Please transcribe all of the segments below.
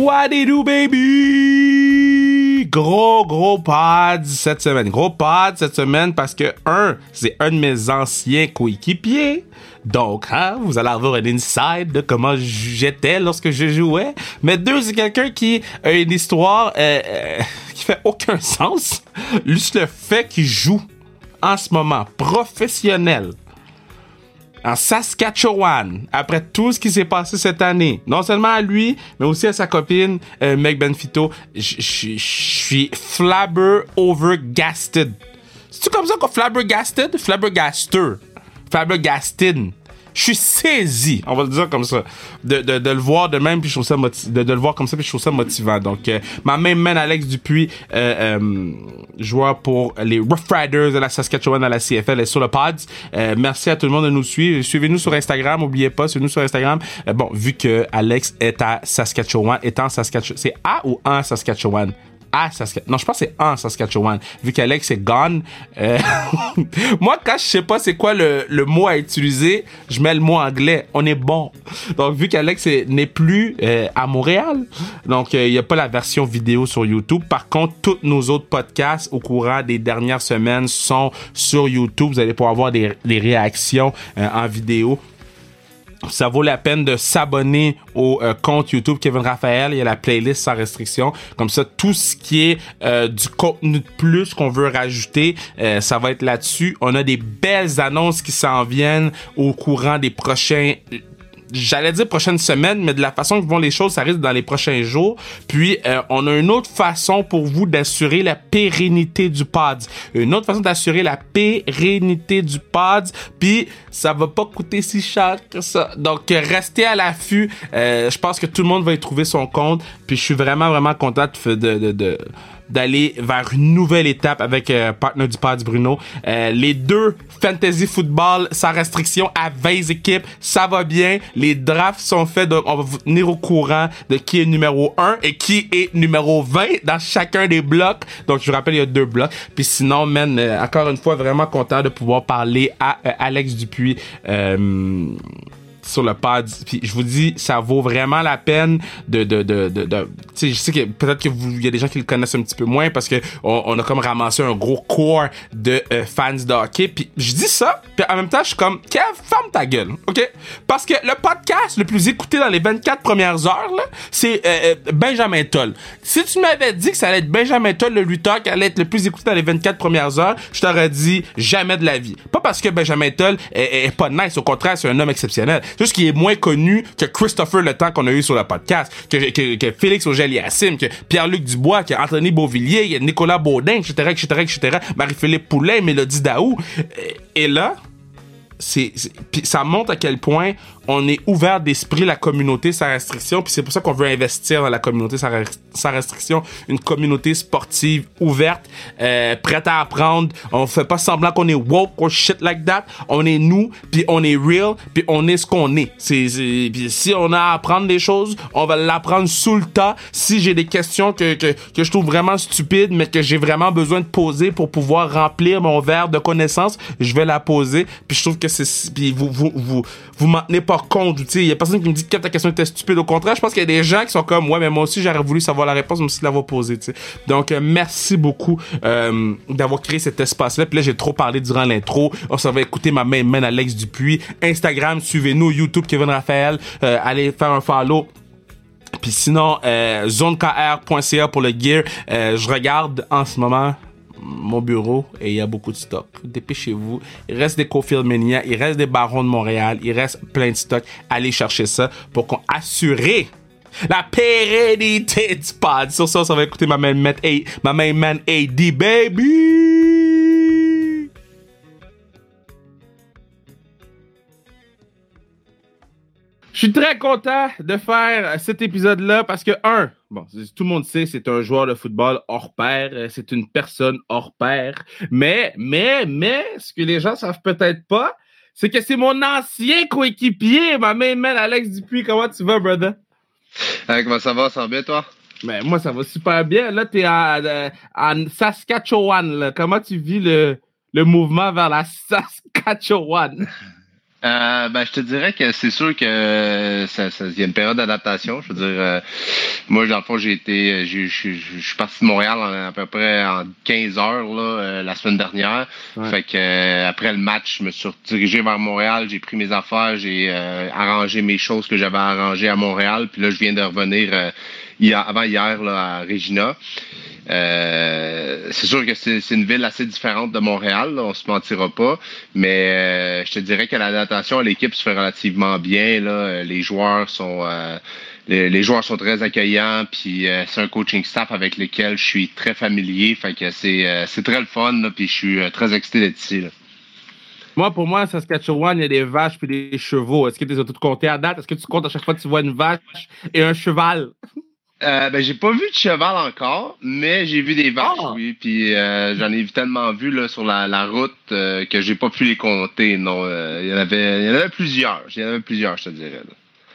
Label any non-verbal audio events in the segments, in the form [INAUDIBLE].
What do baby? Gros, gros pod cette semaine. Gros pod cette semaine parce que, un, c'est un de mes anciens coéquipiers. Donc, hein, vous allez avoir un inside de comment j'étais lorsque je jouais. Mais deux, c'est quelqu'un qui a une histoire euh, euh, qui fait aucun sens. Juste le fait qu'il joue en ce moment, professionnel, en Saskatchewan, après tout ce qui s'est passé cette année, non seulement à lui, mais aussi à sa copine euh, Meg Benfito, je suis flabber. C'est-tu comme ça qu'on flabbergasted? Flabbergaster. Flabbergasted je suis saisi, on va le dire comme ça, de, de, le voir de même, puis je trouve ça de, le voir comme ça, puis je trouve ça motivant. Donc, euh, ma main Alex Dupuis, euh, euh, joueur pour les Rough Riders de la Saskatchewan à la CFL est sur le pod. Euh, merci à tout le monde de nous suivre. Suivez-nous sur Instagram, n'oubliez pas, suivez-nous sur Instagram. Bon, vu que Alex est à Saskatchewan, est Saskatchewan, c'est à ou en Saskatchewan? À Saskatchewan. Non, je pense que c'est en Saskatchewan. Vu qu'Alex est gone. Euh, [LAUGHS] moi, quand je sais pas c'est quoi le, le, mot à utiliser, je mets le mot anglais. On est bon. Donc, vu qu'Alex n'est plus euh, à Montréal, donc euh, il n'y a pas la version vidéo sur YouTube. Par contre, tous nos autres podcasts au courant des dernières semaines sont sur YouTube. Vous allez pouvoir avoir des, des réactions en vidéo ça vaut la peine de s'abonner au euh, compte YouTube Kevin Raphaël. Il y a la playlist sans restriction. Comme ça, tout ce qui est euh, du contenu de plus qu'on veut rajouter, euh, ça va être là-dessus. On a des belles annonces qui s'en viennent au courant des prochains j'allais dire prochaine semaine, mais de la façon que vont les choses, ça risque dans les prochains jours. Puis, euh, on a une autre façon pour vous d'assurer la pérennité du pod. Une autre façon d'assurer la pérennité du pod. Puis, ça va pas coûter si cher que ça. Donc, restez à l'affût. Euh, je pense que tout le monde va y trouver son compte. Puis, je suis vraiment, vraiment content de, de, de d'aller vers une nouvelle étape avec euh, partner du Pod Bruno. Euh, les deux fantasy football sans restriction à 20 équipes, ça va bien. Les drafts sont faits, donc on va vous tenir au courant de qui est numéro 1 et qui est numéro 20 dans chacun des blocs. Donc je vous rappelle, il y a deux blocs. Puis sinon, man, euh, encore une fois, vraiment content de pouvoir parler à euh, Alex Dupuis. Sur le pad. Puis je vous dis, ça vaut vraiment la peine de de de de, je sais que peut-être que y a des gens qui le connaissent un petit peu moins parce que on, a comme ramassé un gros core de euh, fans de hockey. Puis je dis ça, puis en même temps, je suis comme Kev, ferme ta gueule, ok? Parce que le podcast le plus écouté dans les 24 premières heures c'est euh, euh, Benjamin Toll. Si tu m'avais dit que ça allait être Benjamin Toll le lutteur qui allait être le plus écouté dans les 24 premières heures, je t'aurais dit jamais de la vie. Pas parce que Benjamin Toll est pas nice, au contraire, c'est un homme exceptionnel ce qui est moins connu que Christopher Le Temps qu'on a eu sur le podcast, que, que, que Félix Auger-Aliassime, que Pierre-Luc Dubois, que Anthony Beauvillier, Nicolas Baudin, etc., etc., etc., Marie-Philippe Poulet, Mélodie Daou. Et là, c'est, ça montre à quel point on est ouvert d'esprit la communauté sans restriction puis c'est pour ça qu'on veut investir dans la communauté sans, restriction. Une communauté sportive ouverte euh, prête à apprendre. On fait pas semblant qu'on est woke or shit like that. On est nous puis on est real puis on est ce qu'on est. Si on a à apprendre des choses on va l'apprendre sous le tas. Si j'ai des questions que, que, que je trouve vraiment stupides mais que j'ai vraiment besoin de poser pour pouvoir remplir mon verre de connaissances je vais la poser. Puis je trouve que c'est puis vous vous vous vous m'en tenez il y a personne qui me dit que ta question était stupide. Au contraire je pense qu'il y a des gens qui sont comme ouais mais moi aussi j'aurais voulu savoir la réponse même si l'avoir posée tu sais. Donc euh, merci beaucoup euh, d'avoir créé cet espace là puis là j'ai trop parlé durant l'intro. On s'en va écouter ma main main Alex Dupuis. Instagram suivez-nous. YouTube Kevin Raphaël. Euh, allez faire un follow. Puis sinon, zonekr.ca pour le gear. Je regarde en ce moment mon bureau et il y a beaucoup de stock. Dépêchez-vous. Il reste des Cofield Mania, il reste des Barons de Montréal, il reste plein de stock. Allez chercher ça pour qu'on assure la pérennité du pod. Sur ça, ça va écouter ma main man, ma main man AD, baby! Suis très content de faire cet épisode-là parce que, un, bon, tout le monde sait, c'est un joueur de football hors pair, c'est une personne hors pair. Mais, mais, mais, ce que les gens savent peut-être pas, c'est que c'est mon ancien coéquipier, ma main man Alex Dupuis. Comment tu vas, brother? Euh, comment ça va? Ça va bien, toi? Ben, moi, ça va super bien. Là, t'es à, à, Saskatchewan. Là. Comment tu vis le, le mouvement vers la [LAUGHS] Saskatchewan? Euh, ben, je te dirais que c'est sûr que ça, ça, y a une période d'adaptation. Je veux dire, euh, moi, dans le fond, j'ai été, je suis parti de Montréal à peu près en 15 heures là, euh, la semaine dernière. Fait que après le match, je me suis dirigé vers Montréal, j'ai pris mes affaires, j'ai arrangé mes choses que j'avais arrangées à Montréal. Puis là, je viens de revenir avant hier là, à Regina. Euh, c'est sûr que c'est une ville assez différente de Montréal, on se mentira pas, mais euh, je te dirais que l'adaptation à l'équipe se fait relativement bien. Là. Les joueurs sont euh, les, joueurs sont très accueillants, puis c'est un coaching staff avec lequel je suis très familier, fait que c'est très le fun, puis je suis très excité d'être ici. Moi, pour moi, Saskatchewan, il y a des vaches puis des chevaux. Est-ce que tu les as toutes à date? Est-ce que tu comptes à chaque fois que tu vois une vache et un cheval? [LAUGHS] Euh, ben, j'ai pas vu de cheval encore, mais j'ai vu des vaches, ah! oui. Puis euh, j'en ai tellement vu là, sur la, la route euh, que j'ai pas pu les compter. Non, il y en avait, il y en avait plusieurs. Il y en avait plusieurs, je te dirais.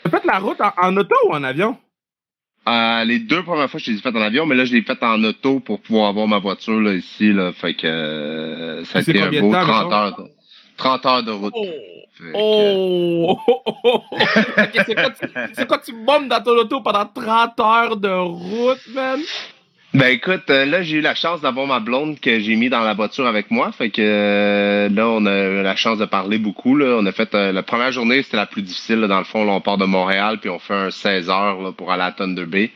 Tu as fait la route en, auto ou en avion? les deux premières fois, je l'ai fait en avion, mais là, je l'ai fait en auto pour pouvoir avoir ma voiture là, ici. Là, fait que ça a été un beau 30 heures, 30 heures de route. Oh! Oh! [LAUGHS] c'est quoi, tu bombes dans ton auto pendant 30 heures de route, man? Ben écoute, euh, là j'ai eu la chance d'avoir ma blonde que j'ai mis dans la voiture avec moi, fait que euh, là on a eu la chance de parler beaucoup. Là. On a fait euh, la première journée c'était la plus difficile. dans le fond, là, on part de Montréal puis on fait un 16 heures là, pour aller à Thunder Bay.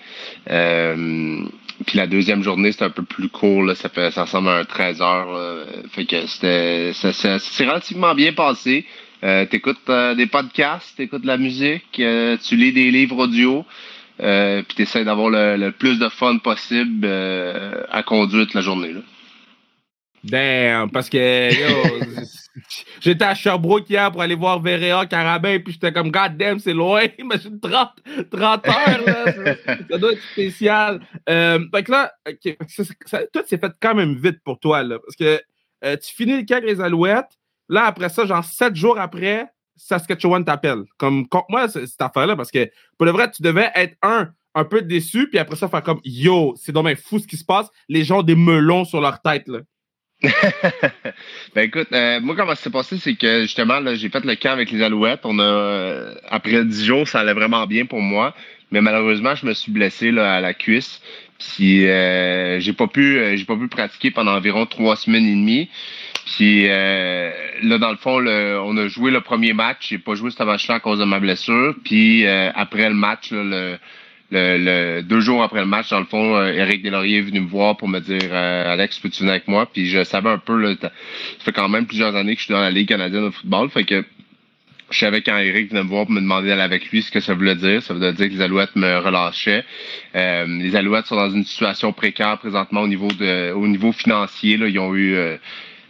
Puis la deuxième journée c'était un peu plus court, là, ça fait ça ressemble à un 13 heures. Fait que c'était c'est relativement bien passé. Euh, t'écoutes euh, des podcasts, t'écoutes de la musique, euh, tu lis des livres audio, euh, puis t'essaies d'avoir le, plus de fun possible euh, à conduire toute la journée. Là. Damn, parce que [LAUGHS] [LAUGHS] j'étais à Sherbrooke hier pour aller voir Verea Carabin, puis j'étais comme God damn, c'est loin, [LAUGHS] imagine 30, 30 heures, là, [LAUGHS] ça, doit être spécial. Euh, fait que là, tout s'est fait quand même vite pour toi, là, parce que tu finis le cas les Alouettes, Là, après ça, genre sept jours après, Saskatchewan t'appelle. Comme moi, cette affaire-là, parce que pour le vrai, tu devais être un, un peu déçu, puis après ça, faire comme Yo, c'est dommage fou ce qui se passe. Les gens ont des melons sur leur tête. Là. Ben écoute, euh, moi comment ça s'est passé, c'est que justement, j'ai fait le camp avec les Alouettes. On a euh, après dix jours, ça allait vraiment bien pour moi. Mais malheureusement, je me suis blessé là, à la cuisse. Puis euh, j'ai pas pu euh, j'ai pas pu pratiquer pendant environ trois semaines et demie. Puis euh, là, dans le fond, on a joué le premier match. J'ai pas joué ce match-là à cause de ma blessure. Puis euh, après le match, le, le, deux jours après le match, dans le fond, Eric Delaurier est venu me voir pour me dire Alex, peux-tu venir avec moi? Puis je savais un peu, là, ça fait quand même plusieurs années que je suis dans la Ligue canadienne de football. Fait que je savais quand Eric venait me voir pour me demander d'aller avec lui ce que ça voulait dire. Ça voulait dire que les Alouettes me relâchaient. Euh, les Alouettes sont dans une situation précaire présentement au niveau de, au niveau financier. Là, ils ont eu euh,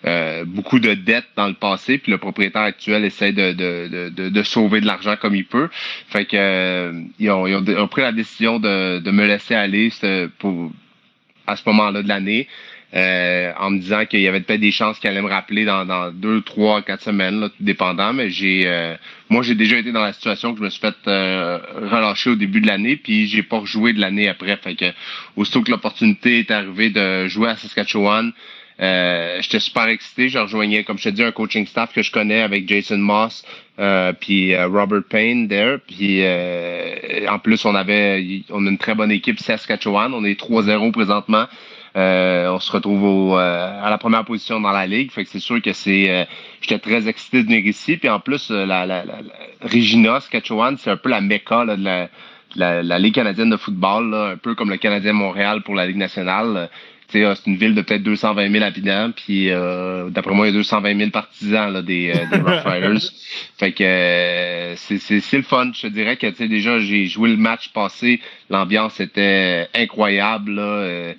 euh, beaucoup de dettes dans le passé, puis le propriétaire actuel essaie de, de, de, de sauver de l'argent comme il peut. Fait que ils, ont, ils, ont, pris la décision de, de me laisser aller pour à ce moment-là de l'année. Euh, en me disant qu'il y avait peut-être des chances qu'elle allait me rappeler dans, dans deux, trois, quatre semaines, là, tout dépendant. Mais j'ai, euh, moi, j'ai déjà été dans la situation que je me suis fait euh, relâcher au début de l'année, puis j'ai pas rejoué de l'année après. Fait que aussitôt que l'opportunité est arrivée de jouer à Saskatchewan, euh, j'étais super excité. Je rejoignais, comme je te dis, un coaching staff que je connais avec Jason Moss, euh, puis Robert Payne there. Puis en plus, on avait on a une très bonne équipe Saskatchewan. On est 3-0 présentement. Euh, on se retrouve euh, à la première position dans la ligue. Fait que c'est sûr que c'est. Euh, j'étais très excité de venir ici. Puis en plus, la, la, la, Regina, Saskatchewan, c'est un peu la méca de la, la, Ligue canadienne de football, un peu comme le Canadien Montréal pour la Ligue nationale. C'est une ville de peut-être 220 000 habitants, puis d'après moi, il y a 220 000 partisans là, des, des [LAUGHS] Rough Riders. fait que c'est le fun. Je te dirais que déjà, j'ai joué le match passé, l'ambiance était incroyable. Là,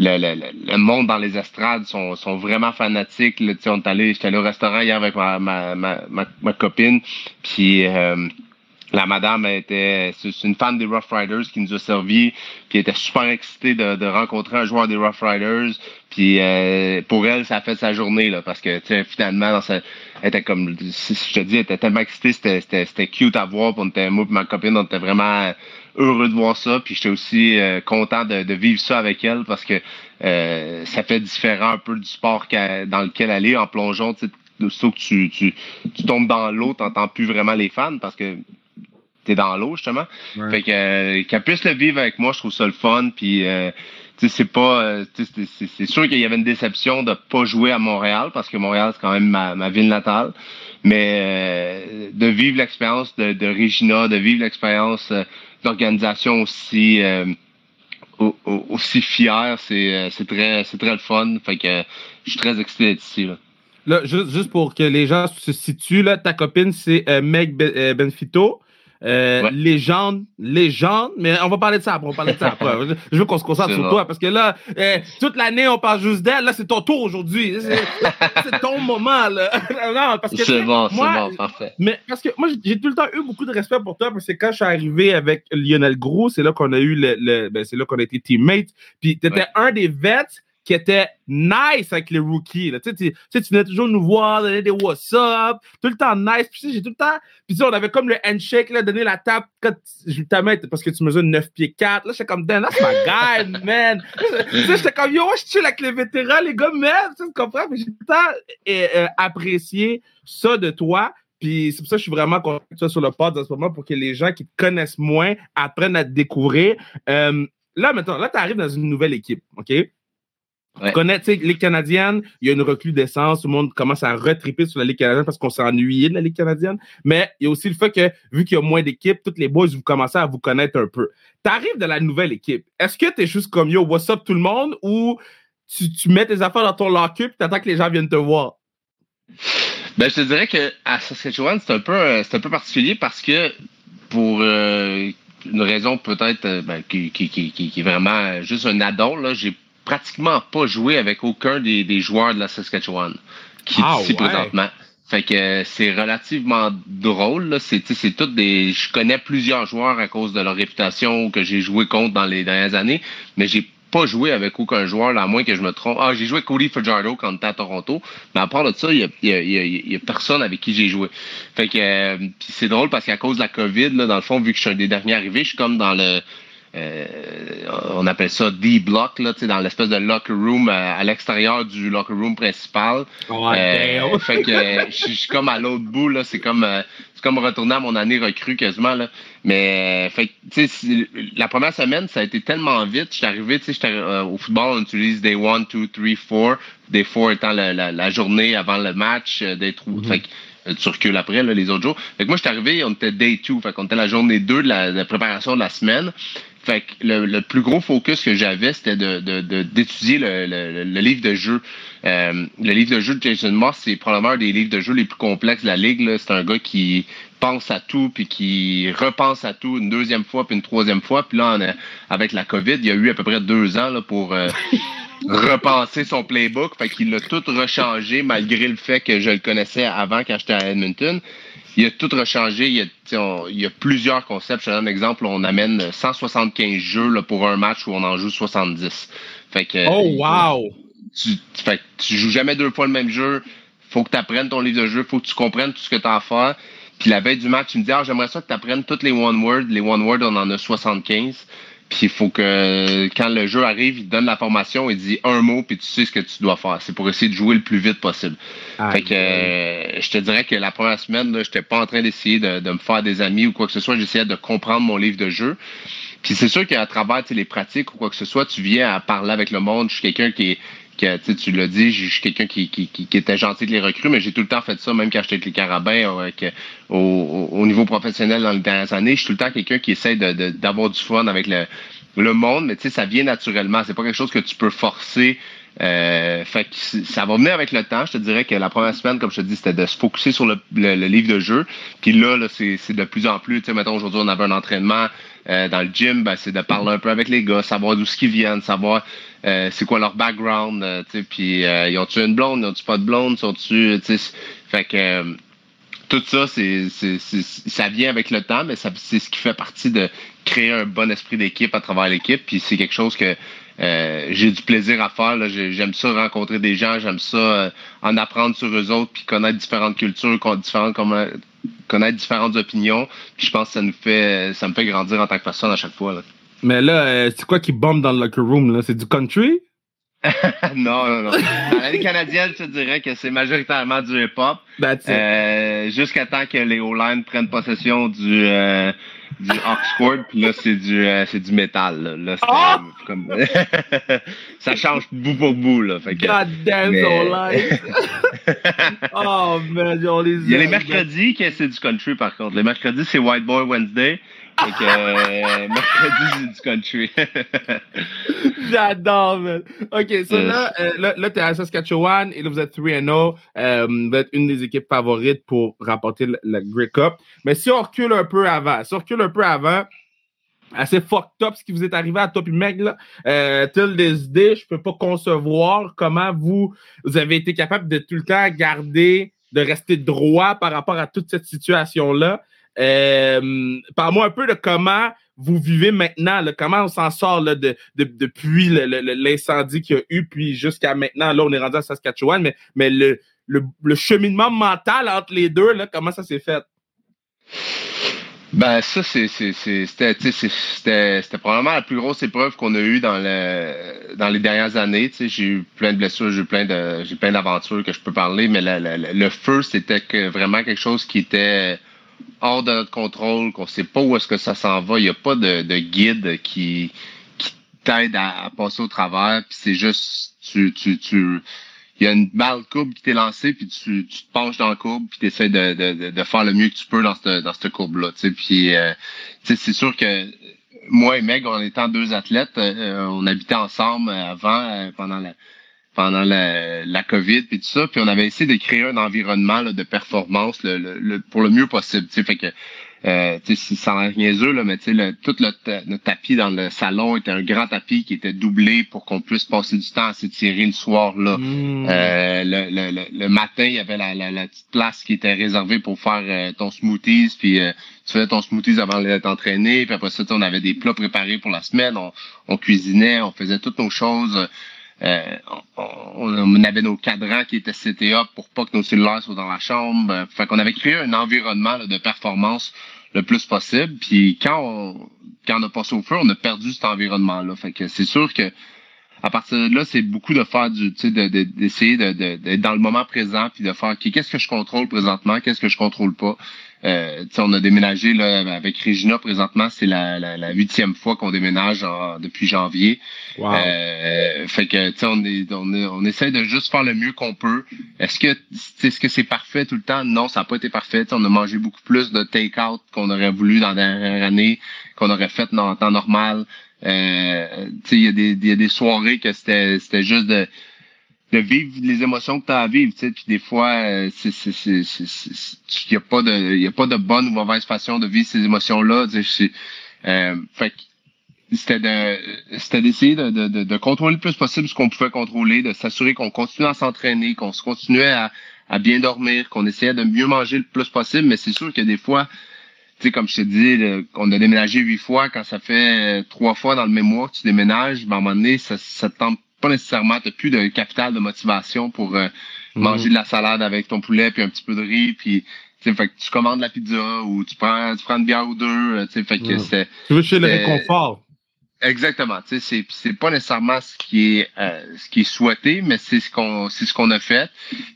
le, monde dans les estrades sont, sont vraiment fanatiques. Là, on est allé, j'étais allé au restaurant hier avec ma, ma, ma, ma copine, puis euh, la madame était c'est une fan des Rough Riders qui nous a servi, puis elle était super excitée de, rencontrer un joueur des Rough Riders. Puis euh, pour elle, ça a fait sa journée là, parce que finalement, dans sa, elle était comme, si je te dis, elle était tellement excitée, c'était, c'était, cute à voir. Puis on moi ma copine, on était vraiment heureux de voir ça. Puis j'étais aussi euh, content de, vivre ça avec elle parce que euh, ça fait différent un peu du sport dans lequel elle est en plongeon. que tu, tu, tu tombes dans l'eau, t'entends plus vraiment les fans parce que t'es dans l'eau, justement. Fait que euh, qu'elle puisse le vivre avec moi, je trouve ça le fun. Puis euh, c'est pas. Euh, c'est sûr qu'il y avait une déception de pas jouer à Montréal, parce que Montréal, c'est quand même ma, ma ville natale. Mais euh, de vivre l'expérience de, de Regina, de vivre l'expérience d'organisation aussi aussi fier, c'est très c'est très le fun. Fait que je suis très excité d'être ici. Là. Là, juste, juste, pour que les gens se situent, là, ta copine, c'est Meg Benfito. Euh, légende, légende, mais on va parler de ça après, on va parler de ça après. [LAUGHS] Je veux qu'on se concentre sur toi parce que là, euh, toute l'année, on parle juste d'elle. Là, c'est ton tour aujourd'hui. C'est ton [LAUGHS] moment, là. [LAUGHS] non, parce que. C'est bon, c'est bon, parfait. Mais parce que moi, j'ai tout le temps eu beaucoup de respect pour toi parce que quand je suis arrivé avec Lionel Gros, c'est là qu'on a eu le, ben, c'est là qu'on a été teammates. Puis t'étais un des vets qui était nice avec les rookies. Là. Tu, sais, tu, tu venais toujours nous voir, donner des what's up, tout le temps nice. Puis j'ai tout le temps. Puis on avait comme le handshake, là, donner la tape quand je t'amène parce que tu mesures 9 pieds 4. Là, j'étais comme, damn, that's my guy, [LAUGHS] man. tu sais, j'étais comme, yo, je chill avec les vétérans, les gars, même. Tu comprends? Mais j'ai tout le temps euh, euh, apprécié ça de toi. Puis c'est pour ça que je suis vraiment content que tu sois sur le pod en ce moment pour que les gens qui te connaissent moins apprennent à te découvrir. Euh, là, maintenant, là, tu arrives dans une nouvelle équipe, OK? Ouais. Connaître les Canadiennes, il y a une recrudescence, tout le monde commence à retriper sur la Ligue canadienne parce qu'on s'est ennuyé de la Ligue canadienne. Mais il y a aussi le fait que, vu qu'il y a moins d'équipes, toutes les boys, vous commencez à vous connaître un peu. Tu arrives de la nouvelle équipe. Est-ce que tu es juste comme yo, what's up tout le monde? Ou tu, tu mets tes affaires dans ton locker et tu attends que les gens viennent te voir? Ben, je te dirais que à Saskatchewan, c'est un peu, euh, c'est un peu particulier parce que pour euh, une raison peut-être euh, ben, qui, qui, qui, qui, est vraiment juste un addon, là, j'ai pratiquement pas joué avec aucun des, des joueurs de la Saskatchewan qui ah, ici présentement. Fait que euh, c'est relativement drôle. C'est, c'est tout des. Je connais plusieurs joueurs à cause de leur réputation que j'ai joué contre dans les dernières années, mais j'ai pas joué avec aucun joueur, là, à moins que je me trompe. Ah, j'ai joué avec Cody Fajardo quand on était à Toronto, mais à part de ça, il y a, y, a, y a, personne avec qui j'ai joué. Fait que euh, c'est drôle parce qu'à cause de la COVID, là, dans le fond, vu que je suis un des derniers arrivés, je suis comme dans le on appelle ça D-block, là, dans l'espèce de locker room euh, à, l'extérieur du locker room principal. euh, [LAUGHS] fait que je suis comme à l'autre bout, là, c'est comme euh, c'est comme retourner à mon année recrue quasiment. Là. Mais fait la première semaine, ça a été tellement vite. J'étais arrivé, tu sais, au football, on utilise day 1, 2, 3, 4. Day 4 étant la, la, journée avant le match, day 3. Mm-hmm. Fait tu recules après là, les autres jours. Fait que moi, je suis arrivé, on était day 2. Fait qu'on était la journée 2 de la, de la préparation de la semaine. Fait que le, plus gros focus que j'avais, c'était d'étudier de, de, le, livre de jeu. Euh, le livre de jeu de Jason Moss, c'est probablement un des livres de jeu les plus complexes de la ligue. C'est un gars qui pense à tout, puis qui repense à tout une deuxième fois, puis une troisième fois. Puis là, avec la COVID, il y a eu à peu près deux ans là, pour euh, [LAUGHS] repenser son playbook. Fait qu'il a tout rechangé malgré le fait que je le connaissais avant quand j'étais à Edmonton il a tout rechangé. Il y a, il y a plusieurs concepts. Je te donne un exemple. On amène 175 jeux là, pour un match où on en joue 70. Fait que, oh, wow! Tu, fait que tu joues jamais deux fois le même jeu. Faut que tu apprennes ton livre de jeu. Faut que tu comprennes tout ce que tu as à faire. Puis la veille du match, tu me dis, ah, j'aimerais ça que tu apprennes toutes les one words. Les one words, on en a 75. Puis il faut que quand le jeu arrive, il donne la formation, il dit un mot, puis tu sais ce que tu dois faire. C'est pour essayer de jouer le plus vite possible. fait que euh, je te dirais que la première semaine, je n'étais pas en train d'essayer de, de, me faire des amis ou quoi que ce soit. J'essayais de comprendre mon livre de jeu. Puis c'est sûr qu'à travers les pratiques ou quoi que ce soit, tu viens à parler avec le monde. Je suis quelqu'un qui est tu l'as dit, je suis quelqu'un qui, était gentil de les recrues, mais j'ai tout le temps fait ça, même quand j'étais avec les Carabins, avec, au, au, niveau professionnel dans les dernières années. Je suis tout le temps quelqu'un qui essaie d'avoir du fun avec le, monde, mais tu sais, ça vient naturellement. C'est pas quelque chose que tu peux forcer. Euh, fait que ça va venir avec le temps. Je te dirais que la première semaine, comme je te dis, c'était de se focuser sur le, livre de jeu. Puis là, là c'est de plus en plus. Tu sais, mettons, aujourd'hui, on avait un entraînement euh, dans le gym. Ben, c'est de parler un peu avec les gars, savoir d'où qu'ils viennent, savoir euh, c'est quoi leur background, euh, puis ils ont-tu une blonde, ils ont-tu pas de blonde, sont-tu, fait que tout ça, c'est, ça vient avec le temps, mais c'est ce qui fait partie de créer un bon esprit d'équipe à travers l'équipe, puis c'est quelque chose que j'ai du plaisir à faire. J'aime ça rencontrer des gens, j'aime ça en apprendre sur eux autres, puis connaître différentes cultures, différentes, connaître différentes opinions. Puis je pense que ça nous fait, ça me fait grandir en tant que personne à chaque fois. Là. Mais là, euh, c'est quoi qui bombe dans le locker room? là? C'est du country? [LAUGHS] non, non, non. Dans la Ligue canadienne, je te dirais que c'est majoritairement du hip-hop. Euh, Jusqu'à temps que les O-line prennent possession du, euh, du Oxford, puis là, c'est du, euh, c'est du métal. Là, là oh! comme, [LAUGHS] ça change bout pour bout. Là, fait que, God damn, mais... [LAUGHS] Oh, man, on les Il y a les mercredis que c'est du country, par contre. Les mercredis, c'est White Boy Wednesday. Fait que euh, [LAUGHS] mercredi, du country. [LAUGHS] J'adore, man. OK, so là, euh, là, là t'es à Saskatchewan et là, vous êtes 3-0. Euh, vous êtes une des équipes favorites pour remporter le, Great Cup. Mais si on recule un peu avant, si on recule un peu avant, assez fucked up ce qui vous est arrivé à et Meg, là. Euh, till this day, je peux pas concevoir comment vous, vous avez été capable de tout le temps garder, de rester droit par rapport à toute cette situation-là. Euh, Parle-moi un peu de comment vous vivez maintenant, comment on s'en sort depuis l'incendie qu'il y a eu, puis jusqu'à maintenant. Là, on est rendu à Saskatchewan, mais, le, cheminement mental entre les deux, comment ça s'est fait? Ben ça c'était probablement la plus grosse épreuve qu'on a eue dans le dans les dernières années. J'ai eu plein de blessures, j'ai eu plein d'aventures que je peux parler, mais le feu c'était vraiment quelque chose qui était hors de notre contrôle, qu'on sait pas où est-ce que ça s'en va. Il n'y a pas de, de guide qui, qui t'aide à, passer au travers. Puis c'est juste, tu, tu, tu, il y a une balle courbe qui t'est lancée, puis tu, tu te penches dans la courbe, puis tu essaies de, de, de, faire le mieux que tu peux dans cette, dans cette courbe-là. Puis euh, c'est sûr que moi et Meg, en étant deux athlètes, euh, on habitait ensemble avant, euh, pendant la, pendant la, la COVID puis tout ça, puis on avait essayé de créer un environnement de performance le, pour le mieux possible. Fait que euh, sans niaiseux, là, mais le, tout le, tapis dans le salon était un grand tapis qui était doublé pour qu'on puisse passer du temps à s'étirer le soir. là. Mmh. Euh, le, le, matin, il y avait la, la, petite place qui était réservée pour faire euh, ton smoothies, puis euh, tu faisais ton smoothies avant d'être entraîné, puis après ça, on avait des plats préparés pour la semaine, on, on cuisinait, on faisait toutes nos choses. Euh, on, avait nos cadrans qui étaient CTA pour pas que nos cellulaires soient dans la chambre. Euh, fait qu'on avait créé un environnement de performance le plus possible. Puis quand on, quand on a passé au feu, on a perdu cet environnement-là. Fait que c'est sûr que à partir de là, c'est beaucoup de faire du, tu sais, d'essayer de, d'être dans le moment présent puis de faire, qu'est-ce que je contrôle présentement, qu'est-ce que je contrôle pas? Euh, on a déménagé là, avec Regina présentement, c'est la, huitième fois qu'on déménage depuis janvier. Euh, fait que on, est, on, on essaie de juste faire le mieux qu'on peut. Est-ce que est-ce que c'est parfait tout le temps? Non, ça n'a pas été parfait. on a mangé beaucoup plus de take-out qu'on aurait voulu dans la dernière année, qu'on aurait fait dans le temps normal. Euh, il y, a des, y a des soirées que c'était c'était juste de de vivre les émotions que tu as à vivre, tu sais, puis des fois, euh, c'est, il y a pas de, y a pas de bonne ou mauvaise façon de vivre ces émotions-là, tu sais, euh, fait c'était de, c'était d'essayer de, de, de, contrôler le plus possible ce qu'on pouvait contrôler, de s'assurer qu'on continuait à s'entraîner, qu'on se continuait à, à bien dormir, qu'on essayait de mieux manger le plus possible, mais c'est sûr que des fois, tu sais, comme je te dis, on a déménagé huit fois, quand ça fait trois fois dans le même mois que tu déménages, ben, à un moment donné, ça, ça te tente pas nécessairement, t'as plus de capital de motivation pour euh, mhm. manger de la salade avec ton poulet puis un petit peu de riz puis fait que tu commandes la pizza ou tu prends tu prends une bière ou deux, euh, tu fait que c'est Tu veux chez le réconfort. Exactement. C'est c'est pas nécessairement ce qui est euh, ce qui est souhaité, mais c'est ce qu'on c'est ce qu'on a fait.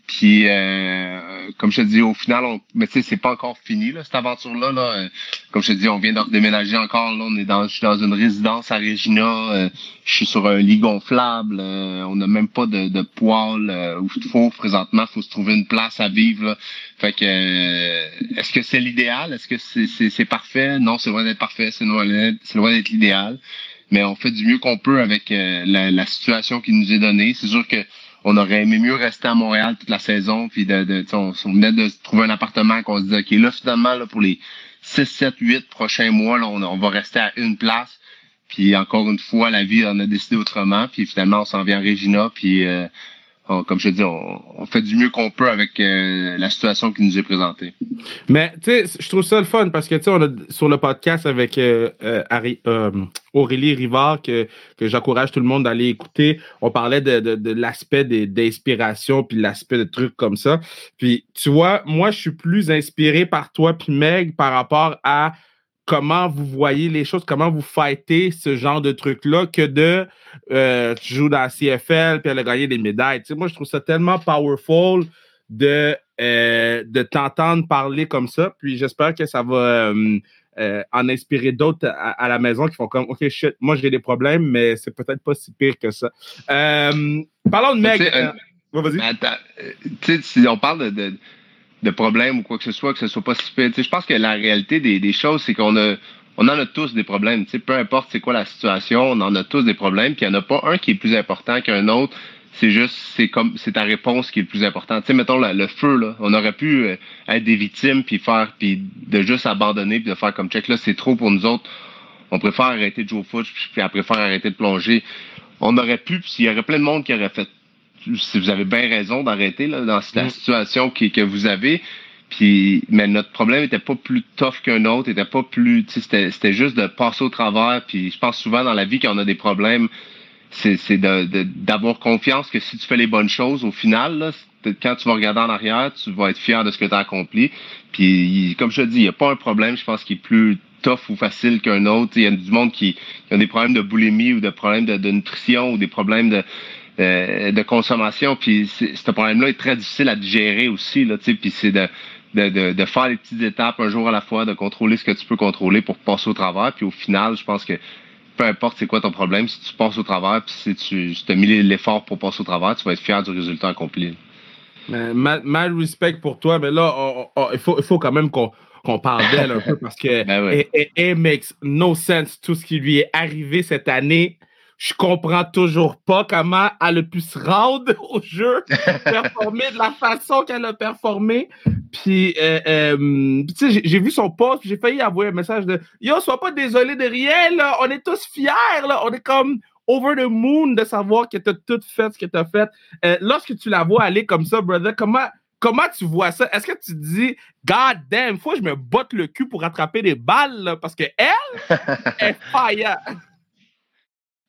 Puis euh, comme je te dis, au final, on, mais tu sais, c'est pas encore fini là cette aventure là. là. Comme je te dis, on vient de déménager encore. Là, on est dans je suis dans une résidence à Regina. Euh, je suis sur un lit gonflable. on n'a même pas de, de poêle ou de four présentement. Faut se trouver une place à vivre. Là. Fait que est-ce que c'est l'idéal? Est-ce que c'est c'est parfait? Non, c'est loin d'être parfait. C'est c'est loin d'être l'idéal mais on fait du mieux qu'on peut avec euh, la, situation qui nous est donnée. C'est sûr que on aurait aimé mieux rester à Montréal toute la saison, puis de, de on, venait de trouver un appartement qu'on se dit ok là finalement là, pour les 6, 7, 8 prochains mois, là, on, va rester à une place. Puis encore une fois, la vie en a décidé autrement. Puis finalement, on s'en vient à Regina. Puis euh, comme je dis, on, fait du mieux qu'on peut avec euh, la situation qui nous est présentée. Mais tu sais, je trouve ça le fun parce que tu sais, on a sur le podcast avec euh, euh, Aurélie Rivard que, que j'encourage tout le monde d'aller écouter. On parlait de, de, l'aspect d'inspiration puis l'aspect de trucs comme ça. Puis tu vois, moi, je suis plus inspiré par toi puis Meg par rapport à comment vous voyez les choses, comment vous fightez ce genre de truc-là que de euh, tu joues dans la CFL puis elle a gagné des médailles. Tu sais, moi, je trouve ça tellement powerful de, euh, de t'entendre parler comme ça. Puis j'espère que ça va euh, en inspirer d'autres à, la maison qui font comme OK, shit, moi j'ai des problèmes, mais c'est peut-être pas si pire que ça. parlons de Meg. vas-y. sais, si on parle de de problèmes ou quoi que ce soit, que ce soit pas si. Je pense que la réalité des, des choses, c'est qu'on a on en a tous des problèmes. peu importe c'est quoi la situation, on en a tous des problèmes. Puis il n'y en a pas un qui est plus important qu'un autre. C'est juste, c'est comme, c'est ta réponse qui est le plus important. Tu sais, mettons le, feu là, on aurait pu euh, être des victimes puis faire, puis de juste abandonner puis de faire comme check là, c'est trop pour nous autres. On préfère arrêter de jouer au foot puis on préfère arrêter de plonger. On aurait pu, puis il y aurait plein de monde qui aurait fait si vous avez bien raison d'arrêter dans la mm. situation qui, que vous avez. Puis, mais notre problème était pas plus tough qu'un autre, était pas plus, c'était, juste de passer au travers. Puis, je pense souvent dans la vie quand on a des problèmes, c'est, d'avoir confiance que si tu fais les bonnes choses, au final, là, quand tu vas regarder en arrière, tu vas être fier de ce que tu as accompli. Puis, comme je te dis, il n'y a pas un problème, je pense, qui est plus tough ou facile qu'un autre. Il y a du monde qui, qui a des problèmes de boulimie ou de problèmes de, de nutrition ou des problèmes de, euh, de consommation. Puis ce problème-là est très difficile à digérer aussi. Là, puis c'est de, de, de, faire les petites étapes un jour à la fois, de contrôler ce que tu peux contrôler pour passer au travers. Puis au final, je pense que peu importe c'est quoi ton problème, si tu passes au travers, puis si tu as mis l'effort pour passer au travers, tu vas être fier du résultat accompli. mal, respect pour toi, mais là, il, faut, il faut quand même qu'on qu'on parle d'elle un peu parce que [LAUGHS] ben it, makes no sense tout ce qui lui est arrivé cette année je comprends toujours pas comment elle a pu se rendre [LAUGHS] au jeu, performer de la façon qu'elle a performé. Puis, euh, euh, tu sais, j'ai vu son post, j'ai failli avoir un message de Yo, sois pas désolé de rien, là. On est tous fiers, là. On est comme over the moon de savoir que tu as tout fait ce que tu as fait. Euh, lorsque tu la vois aller comme ça, brother, comment, comment tu vois ça? Est-ce que tu te dis, God damn, faut que je me botte le cul pour attraper des balles, parce que elle est fire.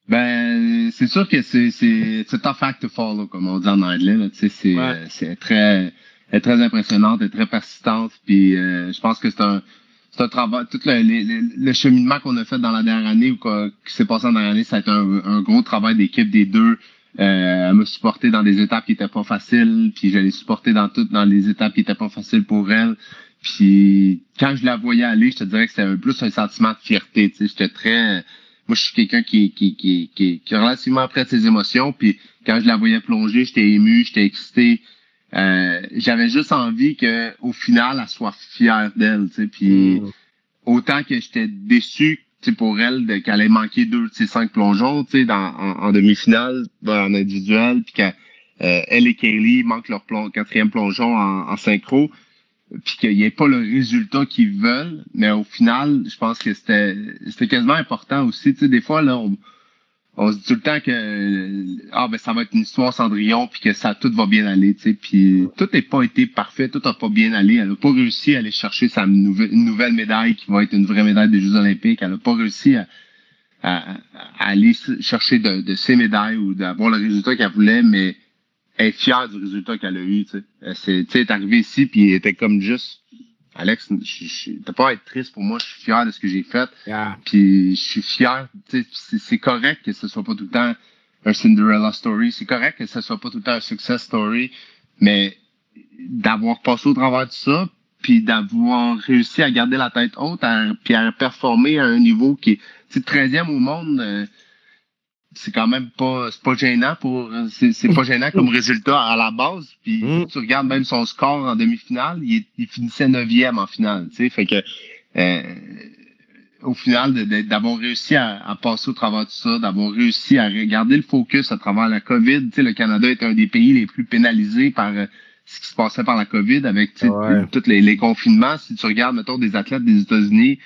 Ben, c'est sûr que c'est c'est c'est tough act to follow, comme on dit en anglais. Là. Tu sais, c'est c'est très elle est très impressionnante, elle est très persistante. Puis euh, je pense que c'est un c'est un travail. Tout le, le, cheminement qu'on a fait dans la dernière année ou qui s'est passé en dernière année, ça a été un, un gros travail d'équipe des deux. Euh, elle m'a supporté dans des étapes qui étaient pas faciles, puis je l'ai supporté dans toutes dans les étapes qui étaient pas faciles pour elle. Puis quand je la voyais aller, je te dirais que c'était plus un sentiment de fierté. Tu sais, j'étais très moi, je suis quelqu'un qui, qui, qui, qui, qui est relativement près de ses émotions. Puis quand je la voyais plonger, j'étais ému, j'étais excité. Euh, j'avais juste envie que au final, elle soit fière d'elle. Puis mm. autant que j'étais déçu pour elle qu'elle ait manqué deux de ses cinq plongeons dans, en, en demi-finale, en individuel, puis qu'elle euh, elle et Kaylee manquent leur quatrième plongeon en, en synchro puis qu'il n'y ait pas le résultat qu'ils veulent. Mais au final, je pense que c'était c'était quasiment important aussi. Tu sais, des fois, là, on, on se dit tout le temps que ah ben ça va être une histoire Cendrillon puis que ça tout va bien aller tu sais puis tout n'a pas été parfait tout n'a pas bien allé elle n'a pas réussi à aller chercher sa nouvelle, nouvelle médaille qui va être une vraie médaille des Jeux Olympiques elle n'a pas réussi à, à, aller chercher de, de ses médailles ou d'avoir le résultat qu'elle voulait mais est fière du résultat qu'elle a eu. Tu sais, elle est arrivée ici puis elle était comme juste Alex, t'as pas à être triste pour moi, je suis fier de ce que j'ai fait. Puis je suis fier, c'est correct que ce soit pas tout le temps un Cinderella story, c'est correct que ce soit pas tout le temps un success story, mais d'avoir passé au travers de ça, puis d'avoir réussi à garder la tête haute, puis à performer à un niveau qui est 13e au monde, euh, c'est quand même pas c'est pas gênant pour c'est pas gênant comme résultat à la base. Puis mm. tu regardes même son score en demi-finale il, il finissait neuvième en finale tu sais. Fait que euh, au final d'avoir réussi à, passer au travers de ça d'avoir réussi à regarder le focus à travers la Covid tu sais le Canada est un des pays les plus pénalisés par euh, ce qui se passait par la COVID avec tous les, les confinements. Si tu regardes mettons des athlètes des États-Unis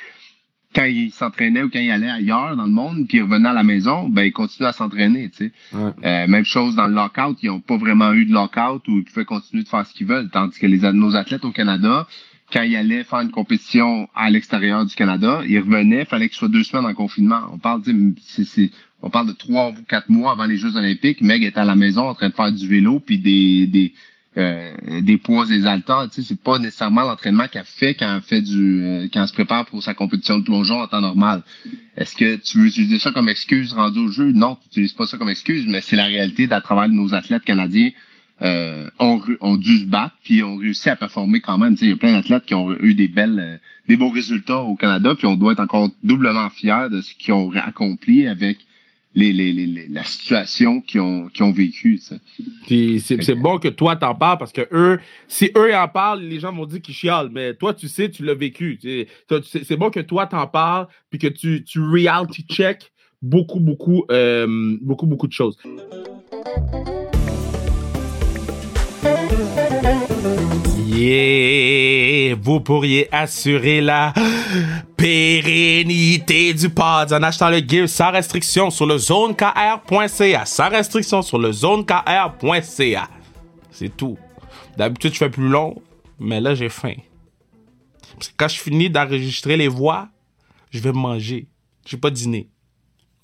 quand il s'entraînait ou quand il allait ailleurs dans le monde, puis il revenait à la maison, ben il continuait à s'entraîner. Tu sais. Euh, même chose dans le lockout, ils n'ont pas vraiment eu de lockout où ils pouvaient continuer de faire ce qu'ils veulent. Tandis que les nos athlètes au Canada, quand ils allaient faire une compétition à l'extérieur du Canada, ils revenaient, il fallait qu'ils soient deux semaines en confinement. On parle, c'est, on parle de trois ou quatre mois avant les Jeux Olympiques. Meg était à la maison en train de faire du vélo puis des, des euh, des poids des haltères. Tu sais, c'est pas nécessairement l'entraînement qu'elle fait quand elle fait du euh, quand elle se prépare pour sa compétition de plongeon en temps normal. Est-ce que tu veux utiliser ça comme excuse rendu au jeu? Non, tu n'utilises pas ça comme excuse, mais c'est la réalité d'à travers nos athlètes canadiens euh, ont, ont, dû se battre puis ont réussi à performer quand même. Il y a plein d'athlètes qui ont eu des belles, euh, des beaux résultats au Canada, puis on doit être encore doublement fiers de ce qu'ils ont accompli avec les, les, les, la situation qu'ils ont, qu ont vécu. C'est bon que toi t'en parles parce que eux, si eux en parlent, les gens vont dire qu'ils chialent, mais toi tu sais, tu l'as vécu. C'est bon que toi t'en parles puis que tu, tu reality check beaucoup, beaucoup, euh, beaucoup, beaucoup de choses. Yeah, vous pourriez assurer la pérennité du pod en achetant le gear sans restriction sur le zonekr.ca. Sans restriction sur le zonekr.ca. C'est tout. D'habitude, je fais plus long, mais là, j'ai faim. Parce que quand je finis d'enregistrer les voix, je vais manger. Je vais pas dîner.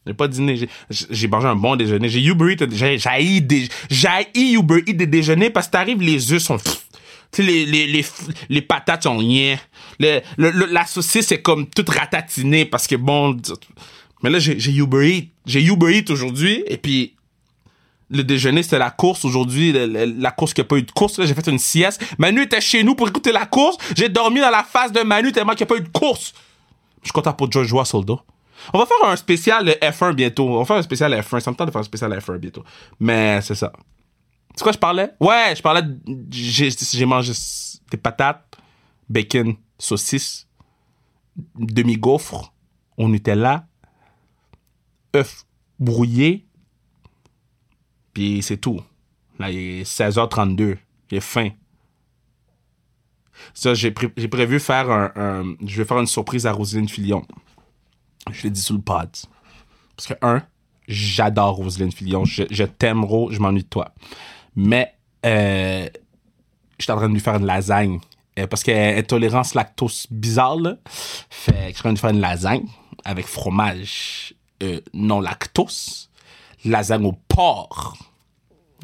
J'ai pas dîné. J'ai mangé un bon déjeuner. J'ai Uber Eats. J'ai Uber Eats des déjeuners parce que t'arrives, les œufs sont les, les, les, les, patates sont rien. Le, la saucisse est comme toute ratatinée parce que bon. Mais là, j'ai Uber Eats. J'ai Uber Eats aujourd'hui et puis le déjeuner, c'était la course aujourd'hui. La, course qui a pas eu de course. J'ai fait une sieste. Manu était chez nous pour écouter la course. J'ai dormi dans la face de Manu tellement qu'il n'y a pas eu de course. Je suis content pour George Russell, On va faire un spécial F1 bientôt. On va faire un spécial F1. Ça me tente de faire un spécial F1 bientôt. Mais c'est ça. C'est quoi je parlais? Ouais, je parlais j'ai mangé des patates, bacon, saucisse, demi-gaufre au Nutella, œuf brouillé, puis c'est tout. Là, il est 16h32. J'ai faim. Ça, j'ai prévu faire un, Je vais faire une surprise à Roselyne Filion. Je l'ai dit sous le pod. Parce que, un, j'adore Roselyne Filion. Je, je t'aime, Ro, je m'ennuie de toi. Mais euh, j'étais en train de lui faire une lasagne. Euh, parce qu'elle est tolérance lactose bizarre, là. Fait que je suis en train de faire une lasagne avec fromage euh, non lactose. Lasagne au porc.